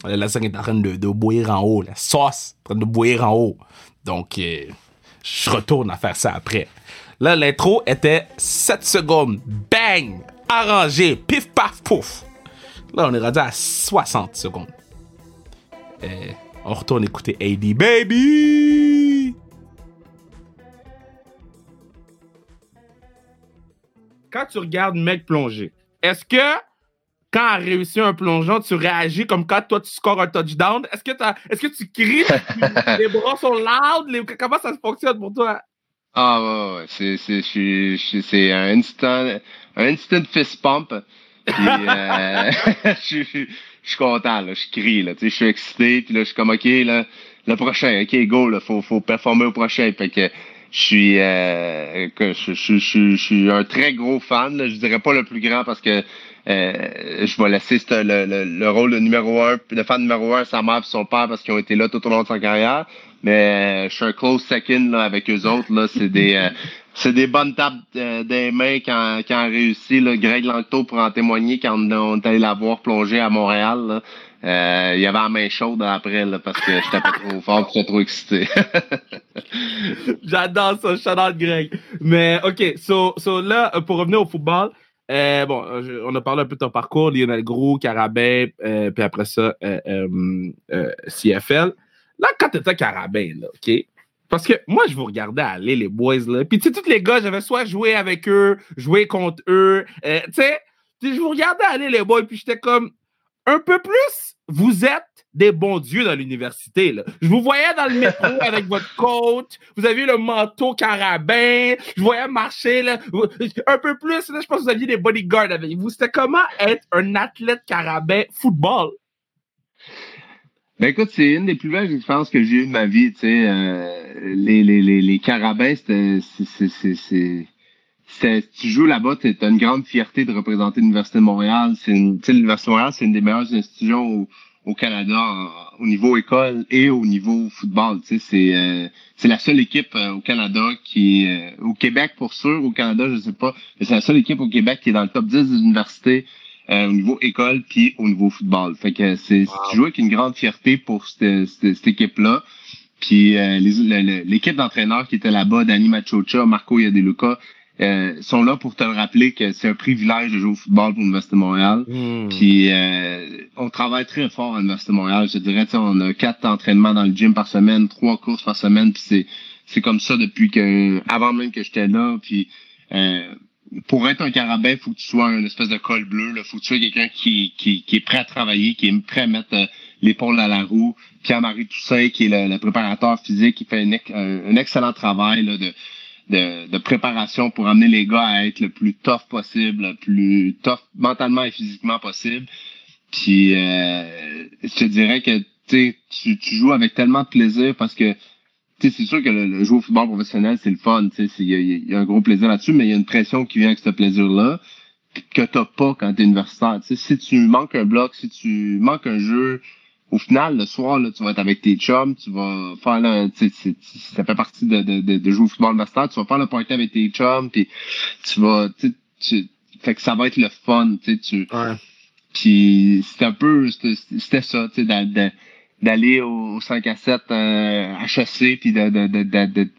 La lasagne est en train de, bouillir en haut. La sauce est en train de bouillir en haut. Donc, je retourne à faire ça après. Là, l'intro était 7 secondes. Bang! Arrangé. Pif, paf, pouf. Là, on est rendu à 60 secondes. Euh, on retourne écouter AD Baby! Quand tu regardes mec plonger, est-ce que quand elle réussit un plongeon, tu réagis comme quand toi tu scores un touchdown? Est-ce que, est-ce que tu cries? [LAUGHS] les bras sont loud? comment ça se fonctionne pour toi? Ah ouais, ouais, c'est, c'est, c'est un instant, un instant fist pump. Puis, euh, [LAUGHS] je, je suis content, là, je crie, là, tu sais, je suis excité, puis là, je suis comme, OK, là, le prochain, OK, go, là, faut, faut performer au prochain. Fait que je suis, euh, je, je, je, je, suis un très gros fan, là, je dirais pas le plus grand parce que euh, je vais laisser le, le, le, rôle de numéro un, de fan numéro un sa mère et son père parce qu'ils ont été là tout au long de sa carrière. Mais euh, je suis un close second avec eux autres. Là, c'est des euh, c'est des bonnes tapes euh, des mains quand, quand réussi. Là, Greg Langto pour en témoigner quand on est allé la voir plonger à Montréal. Il y avait la main chaude après là, parce que j'étais pas trop fort, j'étais trop excité. [LAUGHS] J'adore ça, shout Greg. Mais ok, so, là, pour revenir au football, bon, on a parlé un peu de ton parcours, Lionel Gros, Carabin, puis après ça, CFL. Là, quand t'étais Carabin, là, ok, parce que moi, je vous regardais aller, les boys, là. Puis, tu sais, tous les gars, j'avais soit joué avec eux, joué contre eux. Euh, tu sais, je vous regardais aller, les boys, puis j'étais comme, un peu plus, vous êtes des bons dieux dans l'université. Là. Je vous voyais dans le métro [LAUGHS] avec votre coach, vous aviez le manteau carabin, je voyais marcher, là, un peu plus, là, je pense que vous aviez des bodyguards avec vous. C'était comment être un athlète carabin football? Ben écoute, c'est une des plus belles expériences que j'ai eues de ma vie. Tu sais, euh, les, les, les, les carabins, c'est, tu joues là-bas, tu as une grande fierté de représenter l'Université de Montréal. C'est l'Université de Montréal, c'est une des meilleures institutions au, au Canada au niveau école et au niveau football. Tu sais, c'est, euh, c'est la seule équipe euh, au Canada qui est, au Québec pour sûr, au Canada, je sais pas, mais c'est la seule équipe au Québec qui est dans le top 10 des universités euh, au niveau école puis au niveau football. Fait que c'est tu joues avec une grande fierté pour cette, cette, équipe-là. Puis euh, l'équipe d'entraîneurs qui était là-bas, Danny Machocha, Marco Yadeluca, euh, sont là pour te rappeler que c'est un privilège de jouer au football pour l'Université de Montréal. Hmm. Puis euh, on travaille très fort à l'Université de Montréal. Je dirais, on a quatre entraînements dans le gym par semaine, trois courses par semaine. Puis c'est c'est comme ça depuis que avant même que j'étais là. Puis euh, pour être un carabin, faut que tu sois une espèce de col bleu. Là. Faut que tu sois quelqu'un qui, qui, est prêt à travailler, qui est prêt à mettre euh, l'épaule à la roue. Pierre-Marie Toussaint, qui est le, préparateur physique, qui fait un, excellent travail de, de, préparation pour amener les gars à être le plus tough possible, le plus tough mentalement et physiquement possible. Puis euh, je te dirais que tu, tu joues avec tellement de plaisir parce que c'est sûr que le, jouer au football professionnel, c'est le fun. Il y, a un gros plaisir là-dessus, mais il y a une pression qui vient avec ce plaisir-là que t'as pas quand t'es universitaire. si tu manques un bloc, si tu manques un jeu, au final, le soir, là, tu vas être avec tes chums, tu vas faire là, ça fait partie de, de, de, jouer au football universitaire, tu vas faire le party avec tes chums, puis tu vas, tu, fait que ça va être le fun, tu tu. Ouais. Puis c'était un peu, c'était ça, tu sais, d'aller au 5 à 7 euh, HEC puis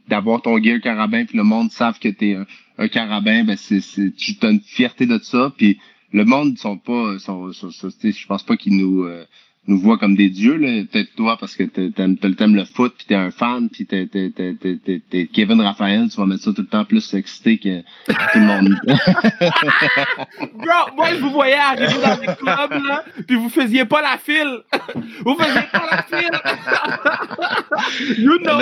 d'avoir ton gear carabin puis le monde savent que t'es un, un carabin ben c'est tu as une fierté de ça puis le monde sont pas sont, sont, je pense pas qu'ils nous euh, nous voient comme des dieux là. Peut-être toi parce que t'aimes t'aimes le foot puis t'es un fan puis t'es t'es, t'es, t'es, Kevin Raphaël tu vas mettre ça tout le temps plus excité que tout le monde. [LAUGHS] Bro moi je vous voyais arriver dans les clubs là puis vous faisiez pas la file. [LAUGHS] Vous faisiez pas la file. [LAUGHS] You know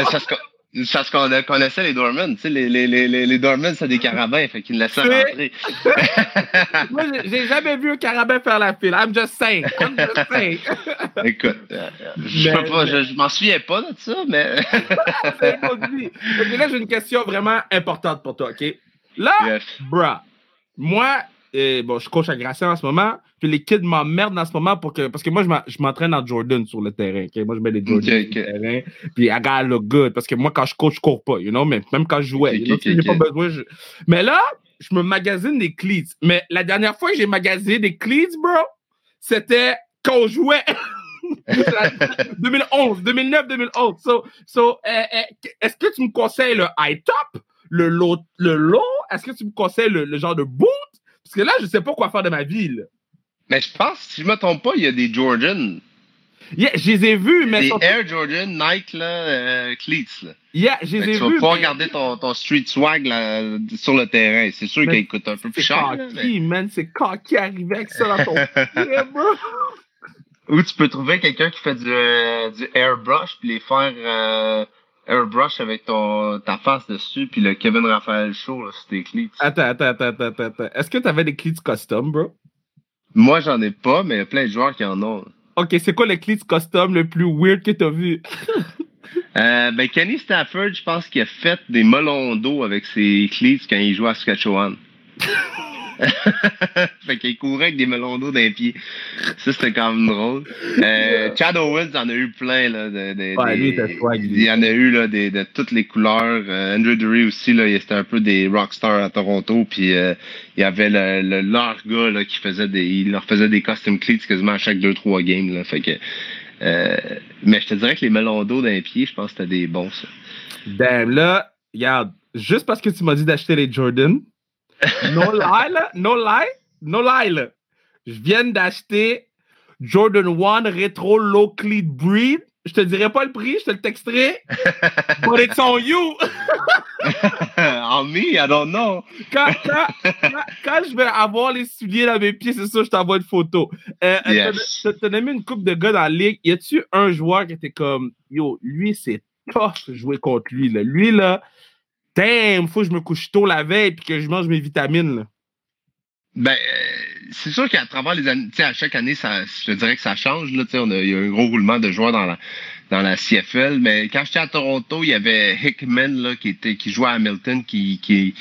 parce qu'on connaissait les Dormans, tu sais, les, les, les, les Dormans, c'est des carabins, fait qu'ils ne laissaient rentrer. [LAUGHS] Moi, j'ai jamais vu un carabin faire la file. I'm just saying. I'm just [LAUGHS] saying. Écoute, euh, je pas, je, m'en souviens pas de ça, mais. [LAUGHS] là, j'ai une question vraiment importante pour toi, OK? Là, yes. bruh, moi, et, bon, je coach à Gracien en ce moment. Puis les kids m'emmerdent en ce moment pour que, parce que moi, je m'entraîne en Jordan sur le terrain. Moi, je mets des Jordan sur le terrain. Puis I gotta look good. Parce que moi, quand je coach, je cours pas, you know, mais même quand je jouais, you know, pas besoin. Mais là, je me magasine des cleats. Mais la dernière fois que j'ai magasiné des cleats, bro, c'était quand on jouait. 2011, 2009, 2011. So, so eh, eh, est-ce que tu me conseilles le high top, le low, le low? Est-ce que tu me conseilles le, le genre de boot? Parce que là, je sais pas quoi faire de ma vie. Mais je pense, si je me trompe pas, il y a des Jordan. Yeah, je les ai vus, mais. Des Air Jordan, Nike, là, euh, Cleats, là. Yeah, je les ai vus. Tu vas pouvoir garder ton, ton street swag là, sur le terrain. C'est sûr qu'il coûte un peu plus cher. C'est cocky, man. C'est cocky arrivé avec ça dans ton [LAUGHS] bro. Ou tu peux trouver quelqu'un qui fait du, euh, du airbrush puis les faire euh, airbrush avec ton, ta face dessus puis le Kevin Raphaël Show là, sur tes. Attends, attends, attends, attends, attends. Est-ce que tu avais des cleats custom, bro? Moi, j'en ai pas, mais il y a plein de joueurs qui en ont. Ok, c'est quoi le cleats custom le plus weird que t'as vu? [LAUGHS] euh, ben, Kenny Stafford, je pense qu'il a fait des melons d'eau avec ses cleats quand il jouait à Saskatchewan. [LAUGHS] fait qu'il courait avec des melons d'eau dans les pieds. Ça, c'était quand même drôle. Euh, Chad Owens en a eu plein. Là, de, de, ouais, lui, il y en a eu là, de, de toutes les couleurs. Euh, Andrew Dury aussi, là, c'était un peu des rockstars à Toronto. Puis euh, il y avait le, le, leur gars là, qui faisait des. Il leur faisait des custom cleats quasiment à chaque 2-3 games. Là, fait que, euh, mais je te dirais que les melons d'eau dans les pieds, je pense que c'était des bons, ça. Ben là, regarde, juste parce que tu m'as dit d'acheter les Jordan, no lie, no lie, no lie. Je viens d'acheter Jordan 1 Retro Low Cleat Breed. Je te dirai pas le prix, je te le texterai. [LAUGHS] But it's on you. [LAUGHS] on me, I don't know. Quand, quand, je vais avoir les souliers dans mes pieds, c'est ça, je t'envoie une photo. Euh, euh yes. T'as mis une coupe de gars dans la ligue. Y a-tu un joueur qui était comme, yo, lui, c'est tough jouer contre lui. Là? Lui, là, damn, faut que je me couche tôt la veille et que je mange mes vitamines. Là. Ben, euh, c'est sûr qu'à travers les années, à chaque année, ça, je dirais que ça change. Là, on a, il y a un gros roulement de joueurs dans la, dans la CFL. Mais quand j'étais à Toronto, il y avait Hickman là, qui, était, qui jouait à Hamilton, qui, qui,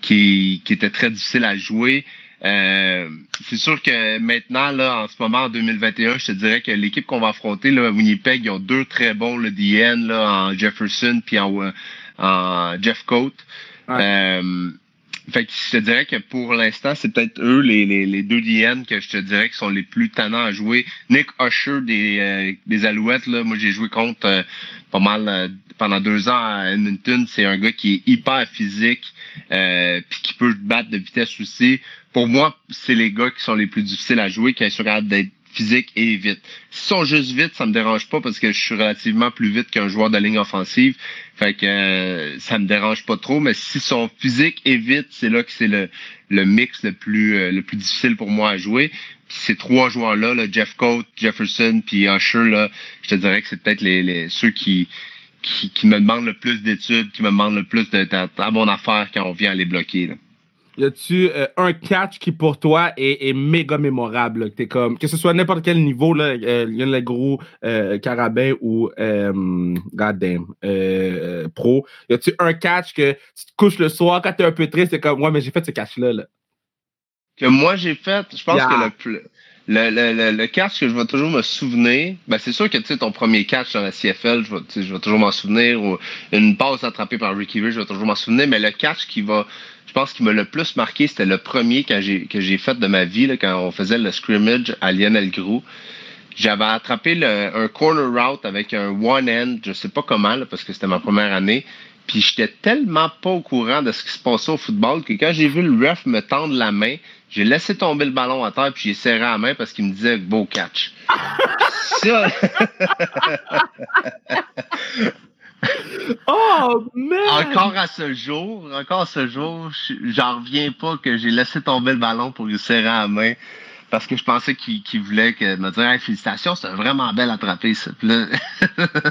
qui, était très difficile à jouer. Euh, c'est sûr que maintenant, là, en ce moment, en 2021, je te dirais que l'équipe qu'on va affronter, là, Winnipeg, ils ont deux très bons le DN là, en Jefferson puis en, en Jeff Coat. Euh, fait que je te dirais que pour l'instant, c'est peut-être eux, les, les, les deux DN que je te dirais qui sont les plus tannants à jouer. Nick Usher des, euh, des Alouettes, là, moi j'ai joué contre euh, pas mal euh, pendant deux ans à Edmonton. C'est un gars qui est hyper physique, puis qui peut battre de vitesse aussi. Pour moi, c'est les gars qui sont les plus difficiles à jouer, qui sont capables d'être physique et vite. S'ils sont juste vite, ça me dérange pas parce que je suis relativement plus vite qu'un joueur de ligne offensive. Fait que euh, ça me dérange pas trop. Mais s'ils sont physiques et vite, c'est là que c'est le, le mix le plus euh, le plus difficile pour moi à jouer. ces trois joueurs-là, là, Jeff Coate, Jefferson, puis Usher, je te dirais que c'est peut-être les, ceux qui, qui, me demandent le plus d'études, qui me demandent le plus de, de, de, bonne affaire quand on vient à les bloquer. Là y a-tu euh, un catch qui pour toi est, est méga mémorable? Que, comme, que ce soit n'importe quel niveau, là, euh, le gros euh, carabin ou euh, goddamn euh, pro. Y a-tu un catch que tu te couches le soir quand t'es un peu triste, c'est comme ouais, mais j'ai fait ce catch-là. Là? Que moi j'ai fait, je pense yeah. que le plus. Le, catch que je vais toujours me souvenir, ben c'est sûr que tu sais ton premier catch dans la CFL, je vais, toujours m'en souvenir, ou une passe attrapée par Ricky Ray, je vais toujours m'en souvenir, mais le catch qui va, je pense qui m'a le plus marqué, c'était le premier que j'ai fait de ma vie quand on faisait le scrimmage à Lionel Gros. J'avais attrapé un corner route avec un one end, je sais pas comment parce que c'était ma première année. Puis j'étais tellement pas au courant de ce qui se passait au football que quand j'ai vu le ref me tendre la main, j'ai laissé tomber le ballon à terre puis j'ai serré la main parce qu'il me disait beau catch. [LAUGHS] Ça. [LAUGHS] oh man! Encore à ce jour, encore à ce jour, j'en reviens pas que j'ai laissé tomber le ballon pour lui serrer la main parce que je pensais qu'il qu voulait que, me dire hey, félicitations, c'est vraiment belle attrapé ça.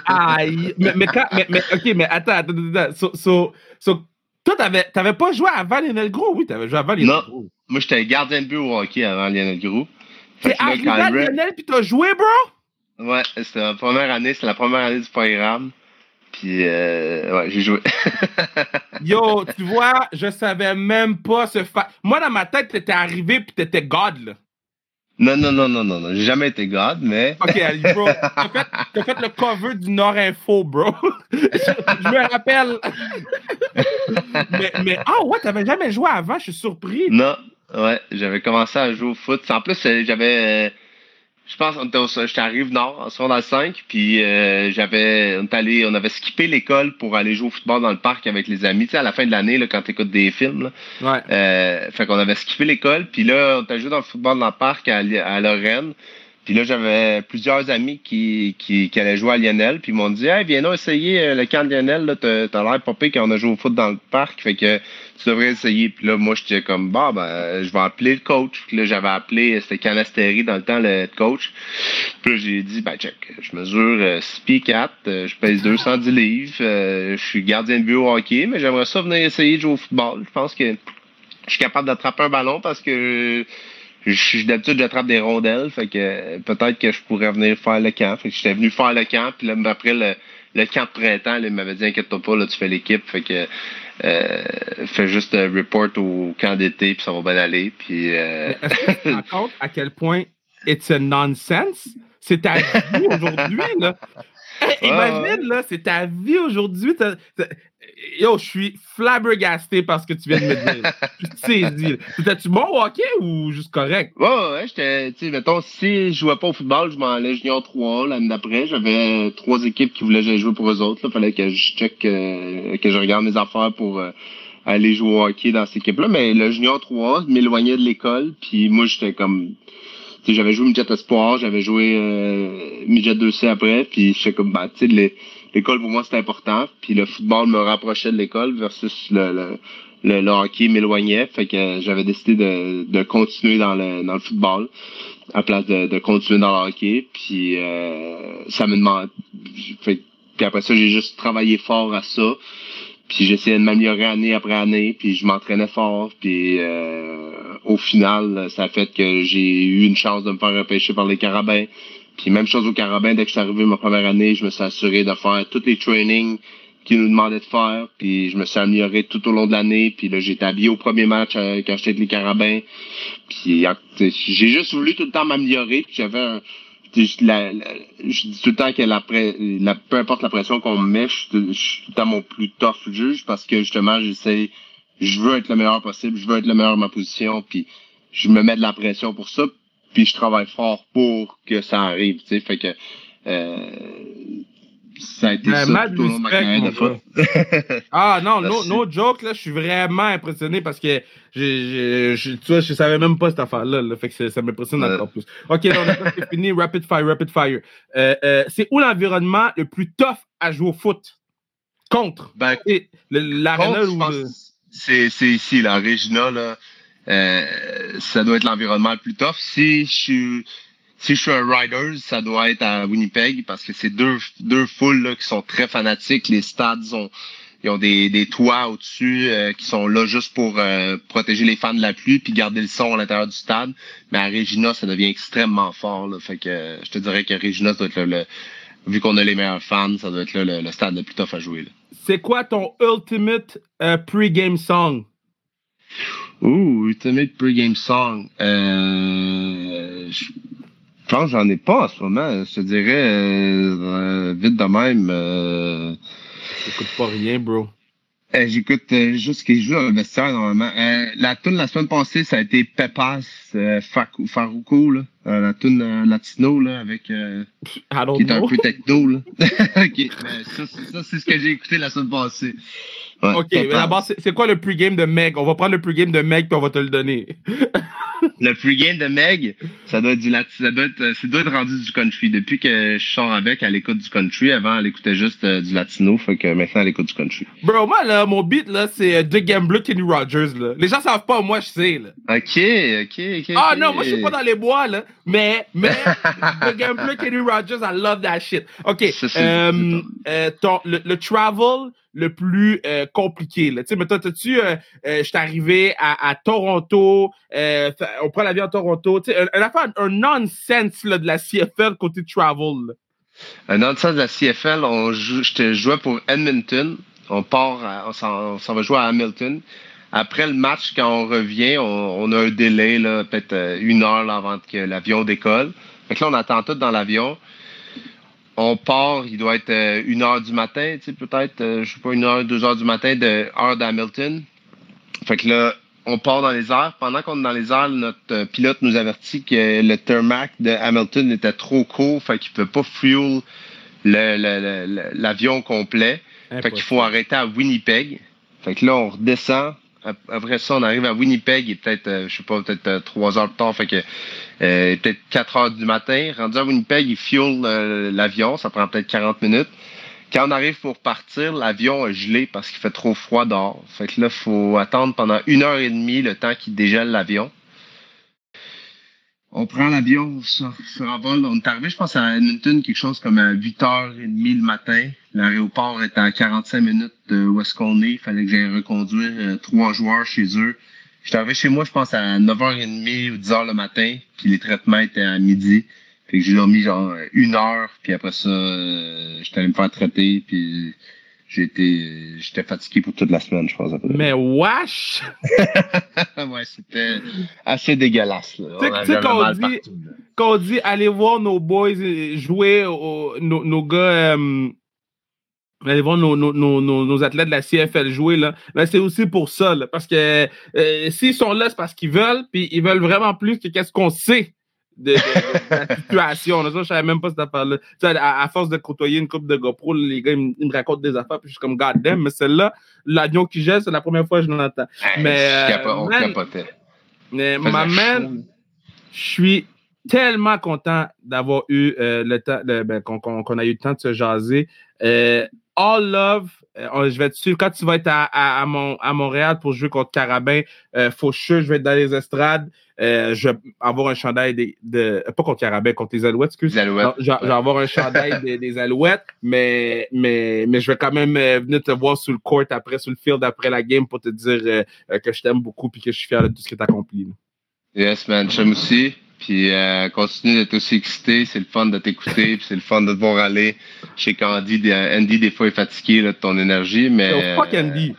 Aïe, mais, mais, quand, mais, mais, ok, mais attends, attends, attends. So, so, so, toi, t'avais, t'avais pas joué avant Lionel Gros, oui, t'avais joué avant Lionel non. Gros. Moi, j'étais gardien de but au hockey avant Lionel Gros. T'es arrivé à Lionel puis t'as joué, bro? Ouais, c'était la première année, c'est la première année du programme. Puis, euh, ouais, j'ai joué. [LAUGHS] Yo, tu vois, je savais même pas ce fa... Moi, dans ma tête, t'étais arrivé puis t'étais God, là. Non, non, non, non, non, non. J'ai jamais été God, mais. Ok, Ali, bro. T'as fait, fait le cover du Nord Info, bro. je, je, me rappelle. mais, mais, ah oh, ouais, t'avais jamais joué avant, je suis surpris. Non, ouais, j'avais commencé à jouer au foot. En plus, j'avais. Je pense j'étais à Rive-Nord, en secondaire 5, puis euh, j'avais, on, allé, on avait skippé l'école pour aller jouer au football dans le parc avec les amis, tu sais, à la fin de l'année, là, quand tu écoutes des films. Là. Ouais. Euh, fait qu'on avait skippé l'école, puis là, on t'a joué dans le football dans le parc à, à Lorraine. Puis là, j'avais plusieurs amis qui, qui, qui allaient jouer à Lionel, puis ils m'ont dit Hey, viens donc essayer le camp de Lionel, t'as, l'air popé quand on a joué au foot dans le parc, fait que tu devrais essayer. Puis là, moi, j'étais comme Bah, ben, je vais appeler le coach. Puis là, j'avais appelé, c'était Canasteri dans le temps, le coach. Puis là, j'ai dit Ben, check, je mesure euh, 6 pieds 4, euh, je pèse 210 livres, euh, je suis gardien de but au hockey, mais j'aimerais ça venir essayer de jouer au football. Je pense que je suis capable d'attraper un ballon parce que je d'habitude j'attrape des rondelles, fait que peut-être que je pourrais venir faire le camp. Fait que j'étais venu faire le camp, puis là après le, le camp de printemps, là, il m'avait dit inquiète-toi pas, là tu fais l'équipe, fait que euh, fais juste un report au camp d'été puis ça va bien aller. Puis euh... est-ce que tu te rends compte à quel point it's a nonsense? C'est vie aujourd'hui, là. [LAUGHS] Imagine, là, c'est ta vie aujourd'hui. Yo, je suis flabbergasté par ce que tu viens de me dire. tu sais, tu bon au hockey ou juste correct? Ouais, ouais, j'étais, tu sais, mettons, si je jouais pas au football, je m'en allais junior 3 l'année d'après. J'avais trois équipes qui voulaient jouer pour eux autres. Il fallait que je check, euh, que je regarde mes affaires pour euh, aller jouer au hockey dans cette équipe-là. Mais le junior 3 m'éloignait de l'école, puis moi, j'étais comme j'avais joué midget espoir, j'avais joué euh, midget 2C après, puis j'étais comme bah tu sais l'école pour moi c'était important, puis le football me rapprochait de l'école versus le, le, le, hockey m'éloignait, fait que j'avais décidé de, de continuer dans le dans le football à place de, de continuer dans le hockey, puis euh, ça me demande puis après ça j'ai juste travaillé fort à ça. Puis j'essayais de m'améliorer année après année, puis je m'entraînais fort, puis euh, au final, ça a fait que j'ai eu une chance de me faire repêcher par les Carabins. Puis même chose aux Carabins, dès que je suis arrivé ma première année, je me suis assuré de faire tous les trainings qu'ils nous demandaient de faire, puis je me suis amélioré tout au long de l'année, puis là été habillé au premier match euh, quand j'étais avec les Carabins. Puis j'ai juste voulu tout le temps m'améliorer, puis j'avais un je dis tout le temps que la peu importe la pression qu'on me met, je, je, suis tout le temps mon plus tough juge parce que justement, j'essaie je veux être le meilleur possible, je veux être le meilleur de ma position, puis je me mets de la pression pour ça, puis je travaille fort pour que ça arrive, tu sais, fait que euh, ça a été Ben, ça tout au long de ma respect, carrière de mon foot. [LAUGHS] Ah non, no, joke, là, je suis vraiment impressionné parce que je- tu vois, je savais même pas cette affaire-là. Là, fait que ça m'impressionne Ouais. encore plus. Ok, donc c'est fini. Rapid fire, rapid fire. Euh, euh, c'est où l'environnement le plus tough à jouer au foot? Contre. Ben, L'arena où. C'est ici, la Regina, là. Euh, ça doit être l'environnement le plus tough. Si je suis si je suis un rider, ça doit être à Winnipeg parce que c'est deux deux foules là, qui sont très fanatiques. Les stades ont ils ont des, des toits au-dessus euh, qui sont là juste pour euh, protéger les fans de la pluie puis garder le son à l'intérieur du stade. Mais à Regina, ça devient extrêmement fort. Là. Fait que je te dirais que Regina, ça doit être le, le- vu qu'on a les meilleurs fans, ça doit être là, le, le stade le plus tough à jouer. Là. C'est quoi ton ultimate euh, pre-game song? Ouh, Ultimate Pre-Game Song. Euh, je pense que j'en ai pas en ce moment. Je te dirais, euh, euh, vite de même, euh, J'écoute pas rien, bro. Euh, j'écoute euh, juste ce qui joue dans le vestiaire normalement. Euh, la tune la semaine passée, ça a été Pepas euh, Faruko, là. Euh, la tune euh, latino, là, avec, euh, qui est un peu techno, là. [LAUGHS] Ok, ben, ça, c'est- ça, c'est ce que j'ai écouté la semaine passée. Ouais, Ok, mais d'abord, c'est c'est quoi le pre-game de Meg? On va prendre le pre-game de Meg puis on va te le donner. [LAUGHS] Le pre-game de Meg, ça doit être du ça doit être, euh, ça doit être rendu du country. Depuis que je sors avec, elle écoute du country. Avant, elle écoutait juste euh, du latino. Fait que maintenant, elle écoute du country. Bro, moi, là, mon beat, là, c'est euh, The Gambler Kenny Rogers, là. Les gens savent pas, moi, je sais, là. Ok, ok, ok. Ah non, moi, je suis pas dans les bois, là. Mais, mais, [LAUGHS] The Gambler Kenny Rogers, I love that shit. OK, Ça, euh, euh, ton, le, le travel le plus euh, compliqué, là. Tu sais, mais toi, t'as-tu, euh, euh, je suis arrivé à, Toronto, euh, on prend l'avion à Toronto, tu un, un affaire, un nonsense, là, de la CFL côté travel. Un sens de la CFL, on joue, je jouais pour Edmonton. On part, on s'en va jouer à Hamilton. Après le match, quand on revient, on, a un délai, peut-être euh, une heure avant que l'avion décolle. Fait que là, on attend tout dans l'avion. On part, il doit être euh, une heure du matin, tu sais, peut-être, euh, je sais pas, une heure, deux heures du matin de heure d'Hamilton. Fait que là, on part dans les airs. Pendant qu'on est dans les airs, notre euh, pilote nous avertit que le tarmac de Hamilton était trop court, fait qu'il ne peut pas fuel l'avion complet. Fait qu'il faut arrêter à Winnipeg. Fait que là, on redescend. Ap- Après ça, on arrive à Winnipeg et peut-être, euh, je sais pas, peut-être trois heures plus tard. Fait que euh, peut-être 4 heures du matin. Rendu à Winnipeg, il fuel euh, l'avion. Ça prend peut-être 40 minutes. Quand on arrive pour partir, l'avion a gelé parce qu'il fait trop froid dehors. Fait que là, faut attendre pendant une heure et demie le temps qu'il dégèle l'avion. On prend l'avion, on se, renvole. On est arrivé, je pense, à Edmonton, quelque chose comme à 8h30 le matin. L'aéroport est à 45 minutes de où est-ce qu'on est. Il fallait que j'aille reconduire euh, trois joueurs chez eux. J'étais arrivé chez moi, je pense, à 9h30 ou 10h le matin. Puis les traitements étaient à midi. Fait que j'ai dormi genre une heure. Puis après ça, euh, j'étais allé me faire traiter. Puis j'ai été, j'étais fatigué pour toute la semaine, je pense. Mais wesh! [LAUGHS] ouais, c'était assez dégueulasse. Là. Tu sais- qu'on dit- partout, là. Quand on dit allez voir nos boys jouer, nos, nos gars, euh, allez voir nos, nos, nos, nos, nos athlètes de la CFL jouer, là, ben, c'est aussi pour ça, là, parce que euh, s'ils sont là, c'est parce qu'ils veulent, puis ils veulent vraiment plus que qu'est-ce qu'on sait. De, de- de la situation. Là. Ça, je savais même pas cette affaire-là. Tu sais, à, à force de côtoyer une coupe de GoPro, les gars, ils, me- ils me racontent des affaires, puis je suis comme, God damn, mais celle-là, l'avion qui gèle, c'est la première fois que je l'entends. Hey, Mais, je euh, capo- on man, capotait. Mais ma man, je suis tellement content d'avoir eu euh, le temps, ben, qu'on qu'on a eu le temps de se jaser. Euh, all love, euh, on- je vais te suivre. Quand tu vas être à, à, à, Mon- à Montréal pour jouer contre Carabin, euh, Faucheux, je vais être dans les estrades. Euh, je vais avoir un chandail des, de. Pas contre Carabin, contre les Alouettes, excuse. Les Alouettes. Non, Je je vais avoir un chandail des, des Alouettes, mais, mais, mais je vais quand même euh, venir te voir sur le court après, sur le field après la game pour te dire euh, euh, que je t'aime beaucoup et que je suis fier de tout ce que tu as accompli. là. Yes, man, j'aime aussi. Puis euh, continue d'être aussi excité. C'est le fun de t'écouter. puis c'est le fun de te voir aller. Je sais qu'Andy, des- Andy, des fois, est fatigué là, de ton énergie, mais. Yo, fuck Andy.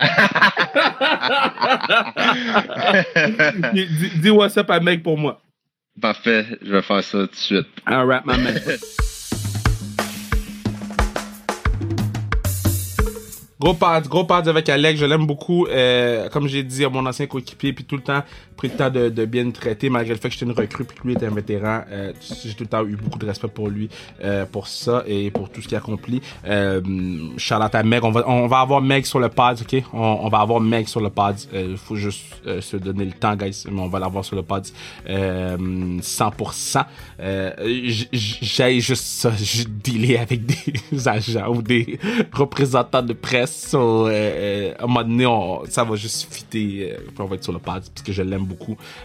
[LAUGHS] dis, dis- what's up à mec pour moi. Parfait, je vais faire ça tout de suite. All right, my man. Gros pads, gros pads avec Alex, je l'aime beaucoup. Euh, comme j'ai dit à mon ancien coéquipier, puis tout le temps pris le temps de, de bien me traiter, malgré le fait que j'étais une recrue, puis que lui était un vétéran. Euh, j'ai tout le temps eu beaucoup de respect pour lui, euh, pour ça et pour tout ce qu'il a accompli. Euh, Charlotte à Meg, on va, on va avoir Meg sur le pad, ok? On, on va avoir Meg sur le pad. Il faut juste euh, se donner le temps, guys, mais on va l'avoir sur le pad euh, 100%. Euh, J'ai juste ça, [LAUGHS] j'ai dealé avec des [LAUGHS] agents ou des représentants de presse. So, euh, à un moment donné, on, ça va juste fitter. Euh, on va être sur le pad parce que je l'aime beaucoup.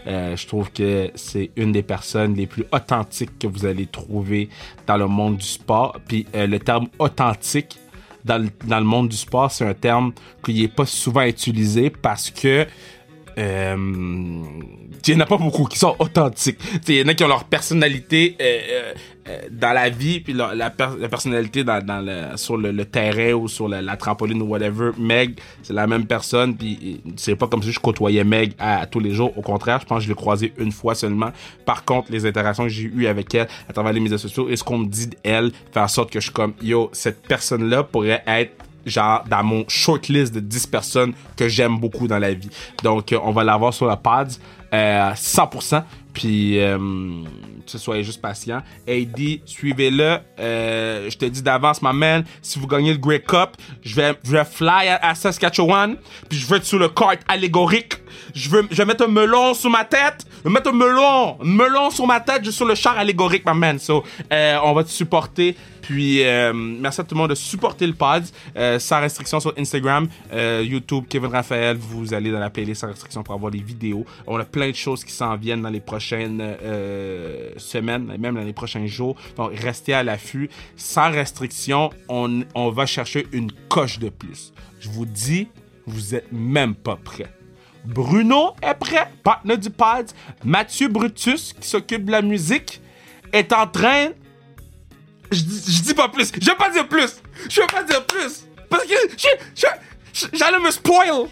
Euh, je trouve que c'est une des personnes les plus authentiques que vous allez trouver dans le monde du sport. Puis euh, le terme authentique dans le, dans le monde du sport, c'est un terme qui n'est pas souvent utilisé parce que euh, il n'y en a pas beaucoup qui sont authentiques. Il y en a qui ont leur personnalité euh, euh, euh, dans la vie, puis la, la, per- la personnalité sur le, terrain ou sur la, trampoline ou whatever. Meg, c'est la même personne, puis c'est pas comme si je côtoyais Meg à tous les jours. Au contraire, je pense que je l'ai croisée une fois seulement. Par contre, les interactions que j'ai eues avec elle à travers les médias sociaux et ce qu'on me dit d'elle fait en sorte que je suis comme, yo, cette personne-là pourrait être genre dans mon shortlist de 10 personnes que j'aime beaucoup dans la vie. Donc euh, on va l'avoir sur la pad euh, 100%. Puis euh, soyez juste patient. AD, suivez-le. Euh, je te dis d'avance, ma man, si vous gagnez le Grey Cup, je vais, je vais fly à, Saskatchewan. Puis je vais être sur le kart allégorique. Je veux, je vais mettre un melon sur ma tête. Je vais mettre un melon, un melon sur ma tête, juste sur le char allégorique, ma man. So, euh, on va te supporter. Puis, euh, merci à tout le monde de supporter le pod. Euh, sans restriction sur Instagram, euh, YouTube, Kevin Raphaël. Vous allez dans la playlist sans restriction pour avoir les vidéos. On a plein de choses qui s'en viennent dans les prochaines semaines, même dans les prochains jours. Donc, restez à l'affût. Sans restriction, on, on va chercher une coche de plus. Je vous dis, vous êtes même pas prêts. Bruno est prêt, partenaire du pod. Mathieu Brutus, qui s'occupe de la musique, est en train je dis, pas plus. Je vais pas dire plus. Je vais pas dire plus. Parce que j'allais me spoil.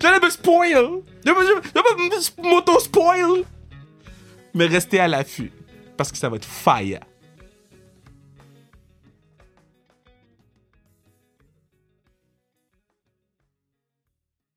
J'allais me spoil. Je vais m'auto-spoil. Mais restez à l'affût. Parce que ça va être fire.